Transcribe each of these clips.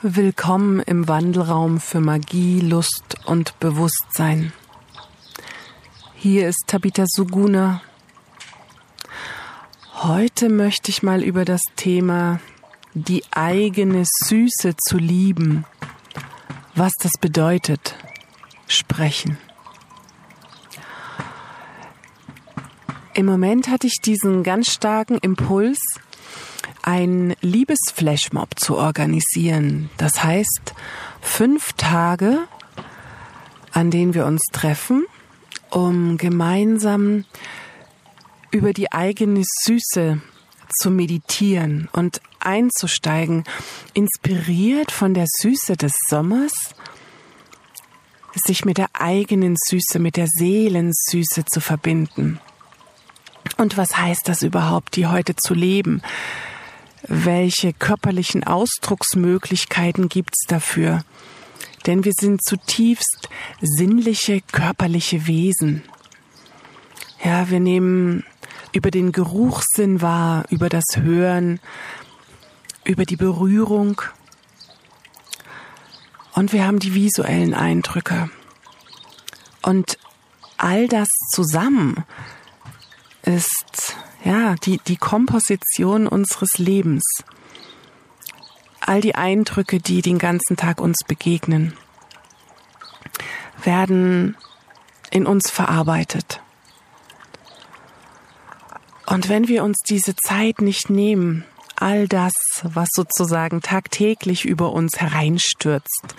Willkommen im Wandelraum für Magie, Lust und Bewusstsein. Hier ist Tabitha Suguna. Heute möchte ich mal über das Thema die eigene Süße zu lieben, was das bedeutet, sprechen. Im Moment hatte ich diesen ganz starken Impuls, ein Liebesflashmob zu organisieren. Das heißt, fünf Tage, an denen wir uns treffen, um gemeinsam über die eigene Süße zu meditieren und einzusteigen, inspiriert von der Süße des Sommers, sich mit der eigenen Süße, mit der Seelensüße zu verbinden. Und was heißt das überhaupt, die heute zu leben? Welche körperlichen Ausdrucksmöglichkeiten gibt's dafür? Denn wir sind zutiefst sinnliche, körperliche Wesen. Ja, wir nehmen über den Geruchssinn wahr, über das Hören, über die Berührung. Und wir haben die visuellen Eindrücke. Und all das zusammen ist ja, die, die Komposition unseres Lebens. All die Eindrücke, die den ganzen Tag uns begegnen, werden in uns verarbeitet. Und wenn wir uns diese Zeit nicht nehmen, all das, was sozusagen tagtäglich über uns hereinstürzt,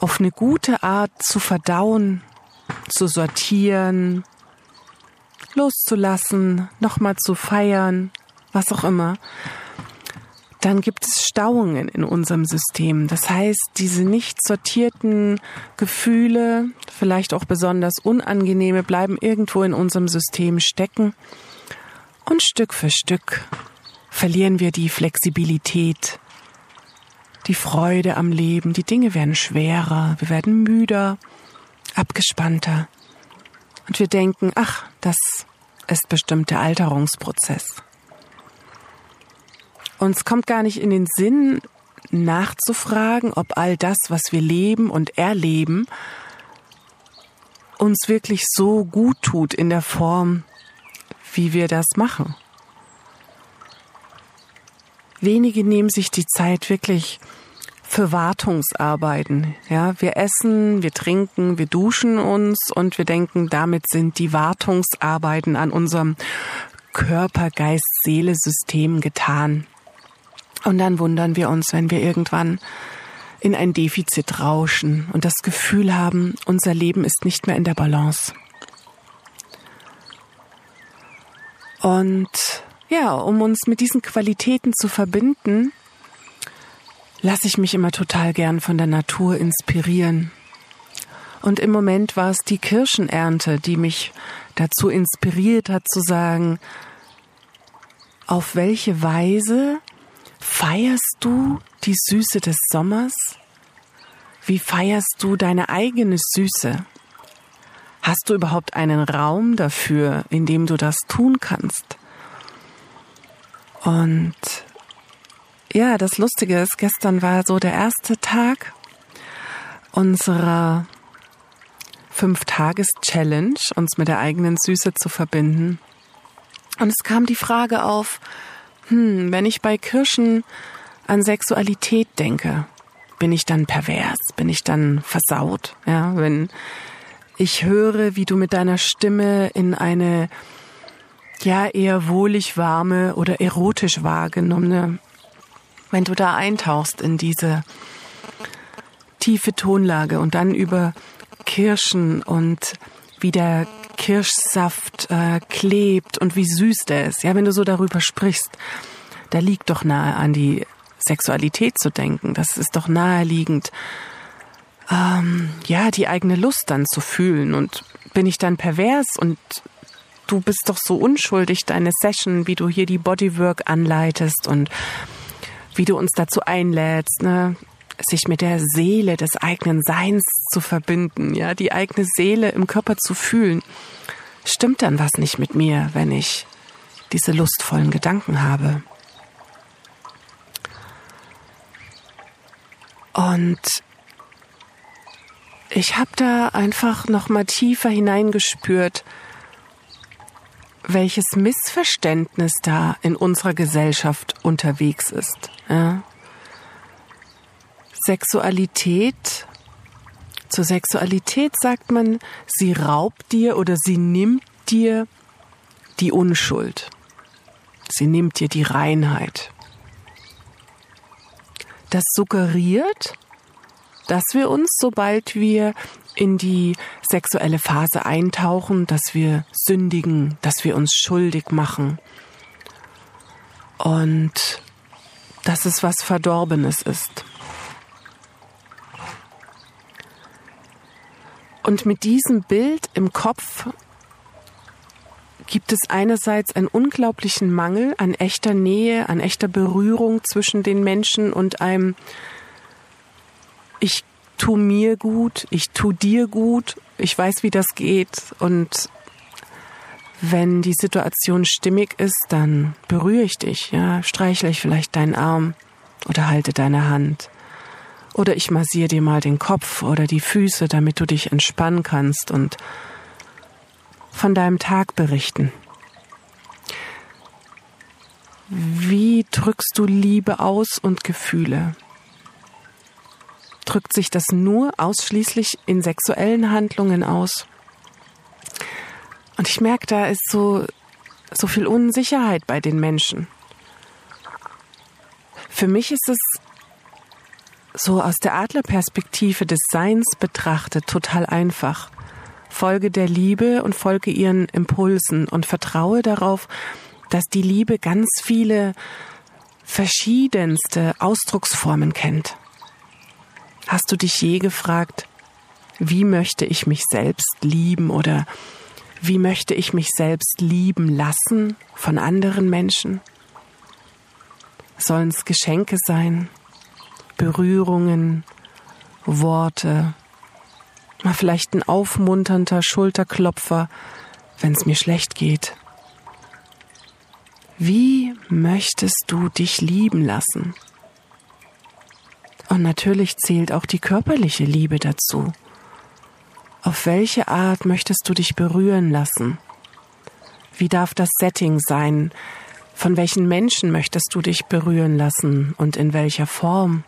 auf eine gute Art zu verdauen, zu sortieren, loszulassen, nochmal zu feiern, was auch immer, dann gibt es Stauungen in unserem System. Das heißt, diese nicht sortierten Gefühle, vielleicht auch besonders unangenehme, bleiben irgendwo in unserem System stecken. Und Stück für Stück verlieren wir die Flexibilität, die Freude am Leben. Die Dinge werden schwerer, wir werden müder, abgespannter. Und wir denken, ach, das ist bestimmt der Alterungsprozess. Uns kommt gar nicht in den Sinn, nachzufragen, ob all das, was wir leben und erleben, uns wirklich so gut tut in der Form, wie wir das machen. Wenige nehmen sich die Zeit wirklich für Wartungsarbeiten. Ja, wir essen, wir trinken, wir duschen uns und wir denken, damit sind die Wartungsarbeiten an unserem Körper, Geist, Seele, System getan. Und dann wundern wir uns, wenn wir irgendwann in ein Defizit rauschen und das Gefühl haben, unser Leben ist nicht mehr in der Balance. Und ja, um uns mit diesen Qualitäten zu verbinden, lasse ich mich immer total gern von der Natur inspirieren. Und im Moment war es die Kirschenernte, die mich dazu inspiriert hat zu sagen, auf welche Weise feierst du die Süße des Sommers? Wie feierst du deine eigene Süße? Hast du überhaupt einen Raum dafür, in dem du das tun kannst? Und ja, das Lustige ist, gestern war so der erste Tag unserer Fünf-Tages-Challenge, uns mit der eigenen Süße zu verbinden. Und es kam die Frage auf, hm, wenn ich bei Kirschen an Sexualität denke, bin ich dann pervers? Bin ich dann versaut? Ja, wenn ich höre, wie du mit deiner Stimme in eine ja eher wohlig warme oder erotisch wahrgenommene wenn du da eintauchst in diese tiefe Tonlage und dann über Kirschen und wie der Kirschsaft äh, klebt und wie süß der ist. Ja, wenn du so darüber sprichst, da liegt doch nahe an die Sexualität zu denken. Das ist doch naheliegend, ähm, ja, die eigene Lust dann zu fühlen. Und bin ich dann pervers und du bist doch so unschuldig, deine Session, wie du hier die Bodywork anleitest und wie du uns dazu einlädst, ne? sich mit der Seele des eigenen Seins zu verbinden, ja, die eigene Seele im Körper zu fühlen. Stimmt dann was nicht mit mir, wenn ich diese lustvollen Gedanken habe? Und ich habe da einfach noch mal tiefer hineingespürt, welches Missverständnis da in unserer Gesellschaft unterwegs ist. Ja. Sexualität, zur Sexualität sagt man, sie raubt dir oder sie nimmt dir die Unschuld. Sie nimmt dir die Reinheit. Das suggeriert, dass wir uns, sobald wir in die sexuelle Phase eintauchen, dass wir sündigen, dass wir uns schuldig machen und dass es was Verdorbenes ist. Und mit diesem Bild im Kopf gibt es einerseits einen unglaublichen Mangel an echter Nähe, an echter Berührung zwischen den Menschen und einem ich tu mir gut, ich tu dir gut, ich weiß, wie das geht und wenn die Situation stimmig ist, dann berühre ich dich, ja, streichle ich vielleicht deinen Arm oder halte deine Hand. Oder ich massiere dir mal den Kopf oder die Füße, damit du dich entspannen kannst und von deinem Tag berichten. Wie drückst du Liebe aus und Gefühle? Drückt sich das nur ausschließlich in sexuellen Handlungen aus? Und ich merke, da ist so, so viel Unsicherheit bei den Menschen. Für mich ist es so aus der Adlerperspektive des Seins betrachtet total einfach. Folge der Liebe und folge ihren Impulsen und vertraue darauf, dass die Liebe ganz viele verschiedenste Ausdrucksformen kennt. Hast du dich je gefragt, wie möchte ich mich selbst lieben oder wie möchte ich mich selbst lieben lassen von anderen Menschen? Sollen es Geschenke sein, Berührungen, Worte, mal vielleicht ein aufmunternder Schulterklopfer, wenn es mir schlecht geht. Wie möchtest du dich lieben lassen? Und natürlich zählt auch die körperliche Liebe dazu. Auf welche Art möchtest du dich berühren lassen? Wie darf das Setting sein? Von welchen Menschen möchtest du dich berühren lassen und in welcher Form?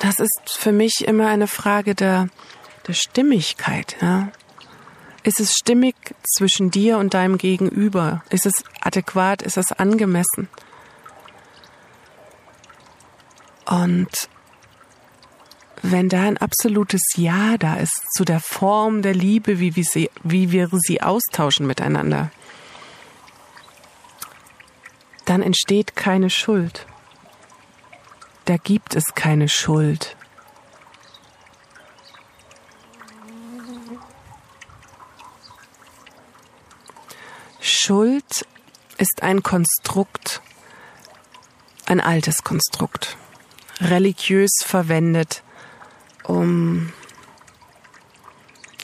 Das ist für mich immer eine Frage der, der Stimmigkeit. Ja? Ist es stimmig zwischen dir und deinem Gegenüber? Ist es adäquat? Ist es angemessen? Und wenn da ein absolutes Ja da ist zu der Form der Liebe, wie wir sie, wie wir sie austauschen miteinander, dann entsteht keine Schuld da gibt es keine Schuld. Schuld ist ein Konstrukt, ein altes Konstrukt, religiös verwendet, um,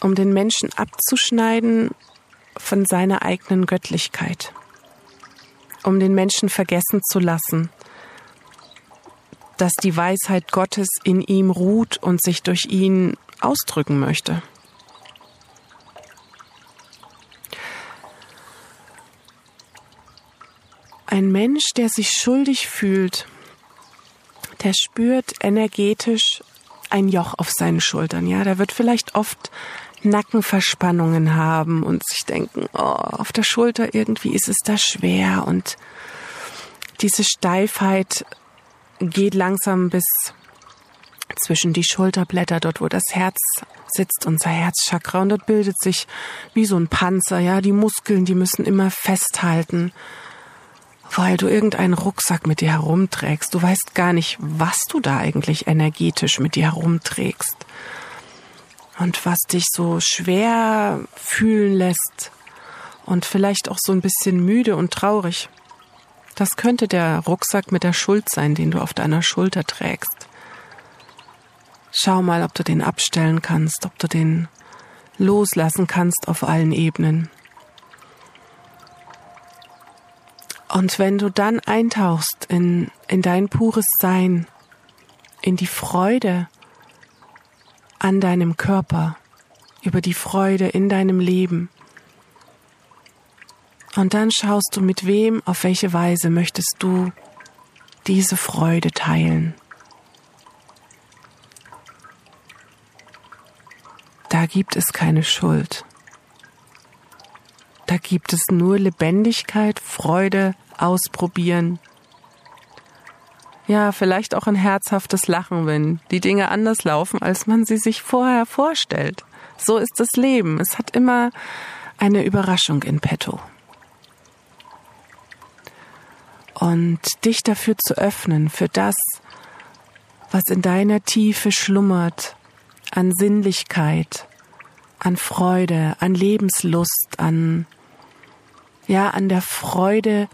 um den Menschen abzuschneiden von seiner eigenen Göttlichkeit, um den Menschen vergessen zu lassen, dass die Weisheit Gottes in ihm ruht und sich durch ihn ausdrücken möchte. Ein Mensch, der sich schuldig fühlt, der spürt energetisch ein Joch auf seinen Schultern. Ja, der wird vielleicht oft Nackenverspannungen haben und sich denken, oh, auf der Schulter irgendwie ist es da schwer und diese Steifheit geht langsam bis zwischen die Schulterblätter, dort wo das Herz sitzt, unser Herzchakra. Und dort bildet sich wie so ein Panzer, ja, die Muskeln, die müssen immer festhalten, weil du irgendeinen Rucksack mit dir herumträgst. Du weißt gar nicht, was du da eigentlich energetisch mit dir herumträgst. Und was dich so schwer fühlen lässt und vielleicht auch so ein bisschen müde und traurig. Das könnte der Rucksack mit der Schuld sein, den du auf deiner Schulter trägst. Schau mal, ob du den abstellen kannst, ob du den loslassen kannst auf allen Ebenen. Und wenn du dann eintauchst in, in dein pures Sein, in die Freude an deinem Körper, über die Freude in deinem Leben, und dann schaust du, mit wem, auf welche Weise möchtest du diese Freude teilen. Da gibt es keine Schuld. Da gibt es nur Lebendigkeit, Freude, Ausprobieren. Ja, vielleicht auch ein herzhaftes Lachen, wenn die Dinge anders laufen, als man sie sich vorher vorstellt. So ist das Leben. Es hat immer eine Überraschung in petto. Und dich dafür zu öffnen, für das, was in deiner Tiefe schlummert, an Sinnlichkeit, an Freude, an Lebenslust, an ja, an der Freude,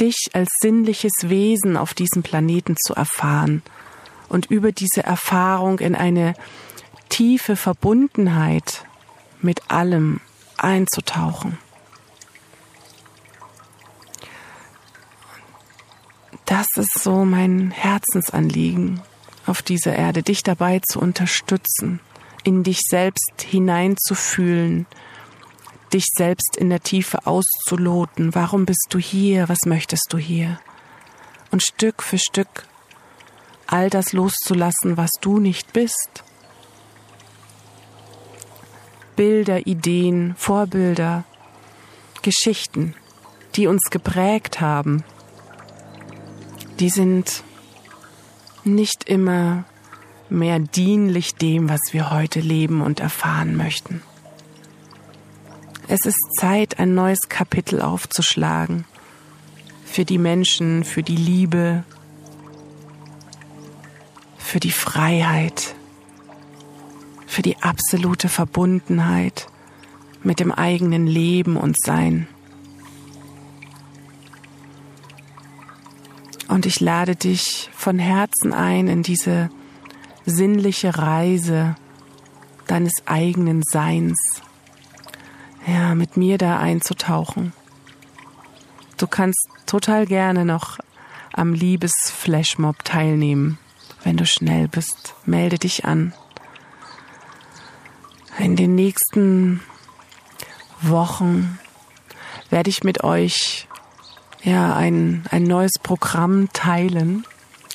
dich als sinnliches Wesen auf diesem Planeten zu erfahren und über diese Erfahrung in eine tiefe Verbundenheit mit allem einzutauchen. Das ist so mein Herzensanliegen auf dieser Erde, dich dabei zu unterstützen, in dich selbst hineinzufühlen, dich selbst in der Tiefe auszuloten. Warum bist du hier? Was möchtest du hier? Und Stück für Stück all das loszulassen, was du nicht bist. Bilder, Ideen, Vorbilder, Geschichten, die uns geprägt haben, die sind nicht immer mehr dienlich dem, was wir heute leben und erfahren möchten. Es ist Zeit, ein neues Kapitel aufzuschlagen. Für die Menschen, für die Liebe, für die Freiheit, für die absolute Verbundenheit mit dem eigenen Leben und Sein. Und ich lade dich von Herzen ein in diese sinnliche Reise deines eigenen Seins ja, mit mir da einzutauchen. Du kannst total gerne noch am Liebesflashmob teilnehmen. Wenn du schnell bist, melde dich an. In den nächsten Wochen werde ich mit euch ja ein, ein neues Programm teilen.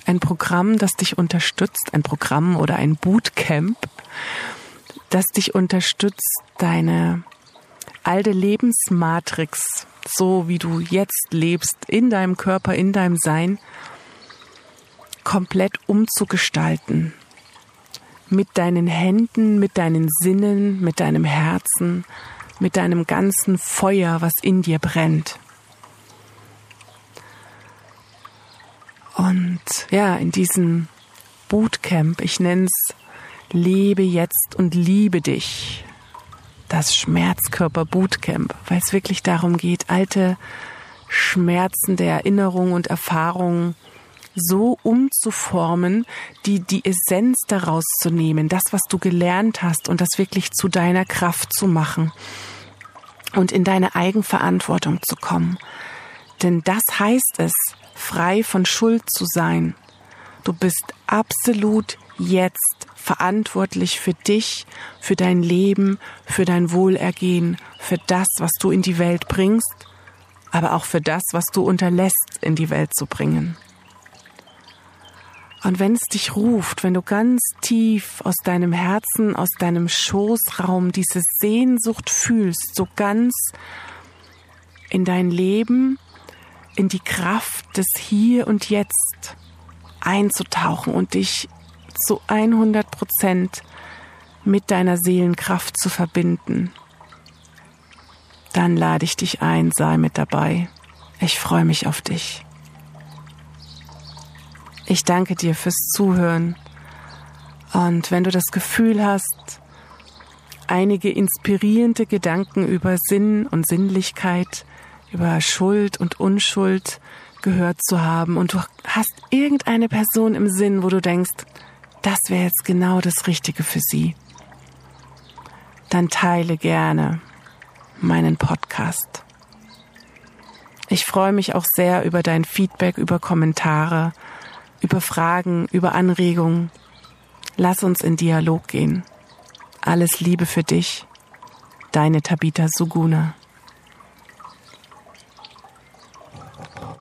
Ein Programm, das dich unterstützt, ein Programm oder ein Bootcamp, das dich unterstützt, deine alte Lebensmatrix, so wie du jetzt lebst, in deinem Körper, in deinem Sein, komplett umzugestalten. Mit deinen Händen, mit deinen Sinnen, mit deinem Herzen, mit deinem ganzen Feuer, was in dir brennt. Und ja, in diesem Bootcamp, ich nenne es Lebe jetzt und liebe dich, das Schmerzkörper Bootcamp, weil es wirklich darum geht, alte Schmerzen der Erinnerungen und Erfahrungen so umzuformen, die die Essenz daraus zu nehmen, das, was du gelernt hast und das wirklich zu deiner Kraft zu machen und in deine Eigenverantwortung zu kommen. Denn das heißt es, frei von Schuld zu sein. Du bist absolut jetzt verantwortlich für dich, für dein Leben, für dein Wohlergehen, für das, was du in die Welt bringst, aber auch für das, was du unterlässt, in die Welt zu bringen. Und wenn es dich ruft, wenn du ganz tief aus deinem Herzen, aus deinem Schoßraum diese Sehnsucht fühlst, so ganz in dein Leben, in die Kraft des Hier und Jetzt einzutauchen und dich zu 100 Prozent mit deiner Seelenkraft zu verbinden, dann lade ich dich ein, sei mit dabei. Ich freue mich auf dich. Ich danke dir fürs Zuhören. Und wenn du das Gefühl hast, einige inspirierende Gedanken über Sinn und Sinnlichkeit, über Schuld und Unschuld gehört zu haben und du hast irgendeine Person im Sinn, wo du denkst, das wäre jetzt genau das Richtige für Sie, dann teile gerne meinen Podcast. Ich freue mich auch sehr über dein Feedback, über Kommentare, über Fragen, über Anregungen. Lass uns in Dialog gehen. Alles Liebe für dich, deine Tabita Suguna.